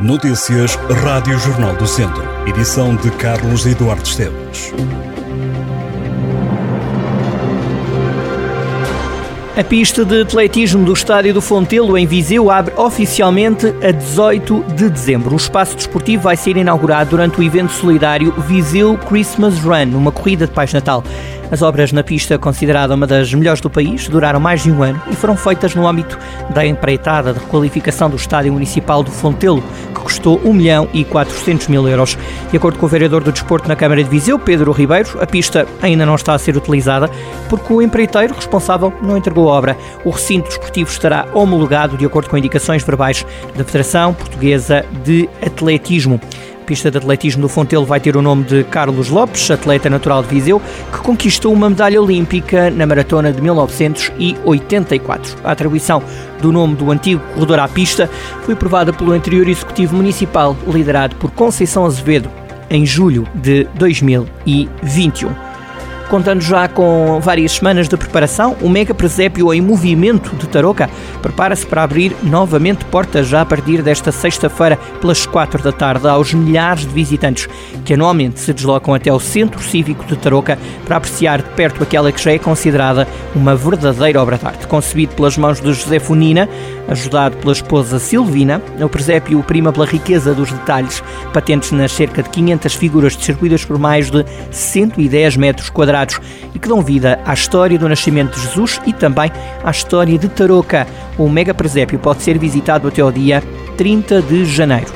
Notícias Rádio Jornal do Centro. Edição de Carlos Eduardo Esteves. A pista de atletismo do Estádio do Fontelo, em Viseu, abre oficialmente a 18 de dezembro. O espaço desportivo vai ser inaugurado durante o evento solidário Viseu Christmas Run, uma corrida de paz natal. As obras na pista, considerada uma das melhores do país, duraram mais de um ano e foram feitas no âmbito da empreitada de requalificação do Estádio Municipal do Fontelo, que custou 1 milhão e 400 mil euros. De acordo com o vereador do Desporto na Câmara de Viseu, Pedro Ribeiro, a pista ainda não está a ser utilizada porque o empreiteiro responsável não entregou a obra. O recinto desportivo estará homologado de acordo com indicações verbais da Federação Portuguesa de Atletismo pista de atletismo do Fontelo vai ter o nome de Carlos Lopes, atleta natural de Viseu, que conquistou uma medalha olímpica na maratona de 1984. A atribuição do nome do antigo corredor à pista foi aprovada pelo anterior executivo municipal, liderado por Conceição Azevedo, em julho de 2021 contando já com várias semanas de preparação, o Mega Presépio em Movimento de Tarouca prepara-se para abrir novamente portas já a partir desta sexta-feira, pelas quatro da tarde, aos milhares de visitantes que anualmente se deslocam até o Centro Cívico de Tarouca para apreciar de perto aquela que já é considerada uma verdadeira obra de arte. Concebido pelas mãos de José Funina, ajudado pela esposa Silvina, o presépio prima pela riqueza dos detalhes, patentes nas cerca de 500 figuras distribuídas por mais de 110 metros quadrados e que dão vida à história do nascimento de Jesus e também à história de Tarouca. O mega presépio pode ser visitado até ao dia 30 de janeiro.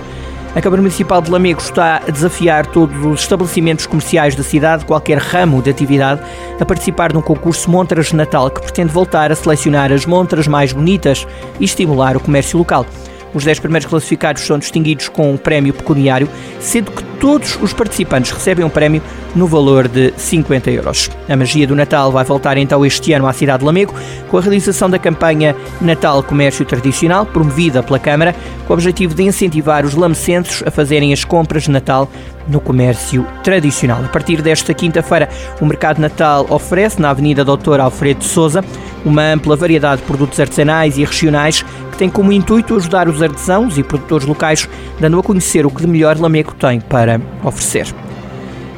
A Câmara Municipal de Lamego está a desafiar todos os estabelecimentos comerciais da cidade, qualquer ramo de atividade, a participar de um concurso Montras de Natal que pretende voltar a selecionar as montras mais bonitas e estimular o comércio local. Os 10 primeiros classificados são distinguidos com um prémio pecuniário, sendo que todos os participantes recebem um prémio no valor de 50 euros. A magia do Natal vai voltar então este ano à cidade de Lamego, com a realização da campanha Natal Comércio Tradicional, promovida pela Câmara, com o objetivo de incentivar os lamecenses a fazerem as compras de Natal no comércio tradicional. A partir desta quinta-feira, o Mercado Natal oferece, na Avenida Doutor Alfredo de Souza, uma ampla variedade de produtos artesanais e regionais que tem como intuito ajudar os artesãos e produtores locais, dando a conhecer o que de melhor Lamego tem para oferecer.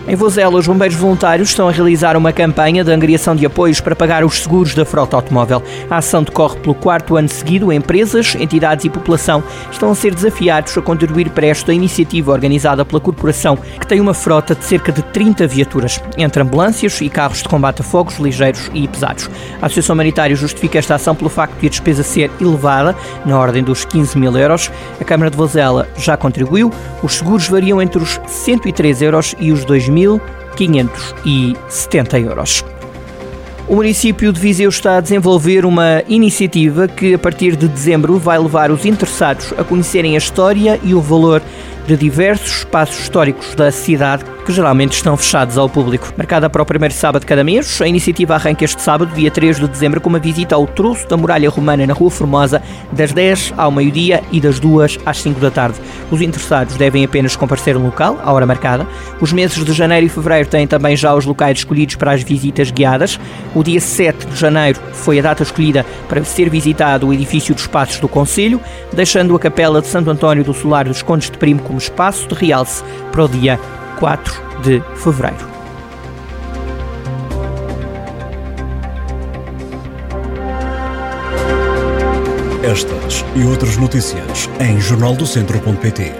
Em Vozela, os bombeiros voluntários estão a realizar uma campanha de angariação de apoios para pagar os seguros da frota automóvel. A ação decorre pelo quarto ano seguido. Empresas, entidades e população estão a ser desafiados a contribuir para esta iniciativa organizada pela corporação, que tem uma frota de cerca de 30 viaturas, entre ambulâncias e carros de combate a fogos ligeiros e pesados. A Associação Humanitária justifica esta ação pelo facto de a despesa ser elevada, na ordem dos 15 mil euros. A Câmara de Vozela já contribuiu. Os seguros variam entre os 103 euros e os 2 2.570 euros. O município de Viseu está a desenvolver uma iniciativa que, a partir de dezembro, vai levar os interessados a conhecerem a história e o valor de diversos espaços históricos da cidade que geralmente estão fechados ao público. Marcada para o primeiro sábado de cada mês, a iniciativa arranca este sábado, dia 3 de dezembro, com uma visita ao troço da muralha romana na Rua Formosa, das 10 ao meio-dia e das 2 às 5 da tarde. Os interessados devem apenas comparecer no local, à hora marcada. Os meses de janeiro e fevereiro têm também já os locais escolhidos para as visitas guiadas. O dia 7 de janeiro foi a data escolhida para ser visitado o edifício dos Passos do Conselho, deixando a Capela de Santo António do Solar dos Condes de Primo como espaço de realce para o dia 4 de fevereiro. Estas e outras notícias em jornaldocentro.pt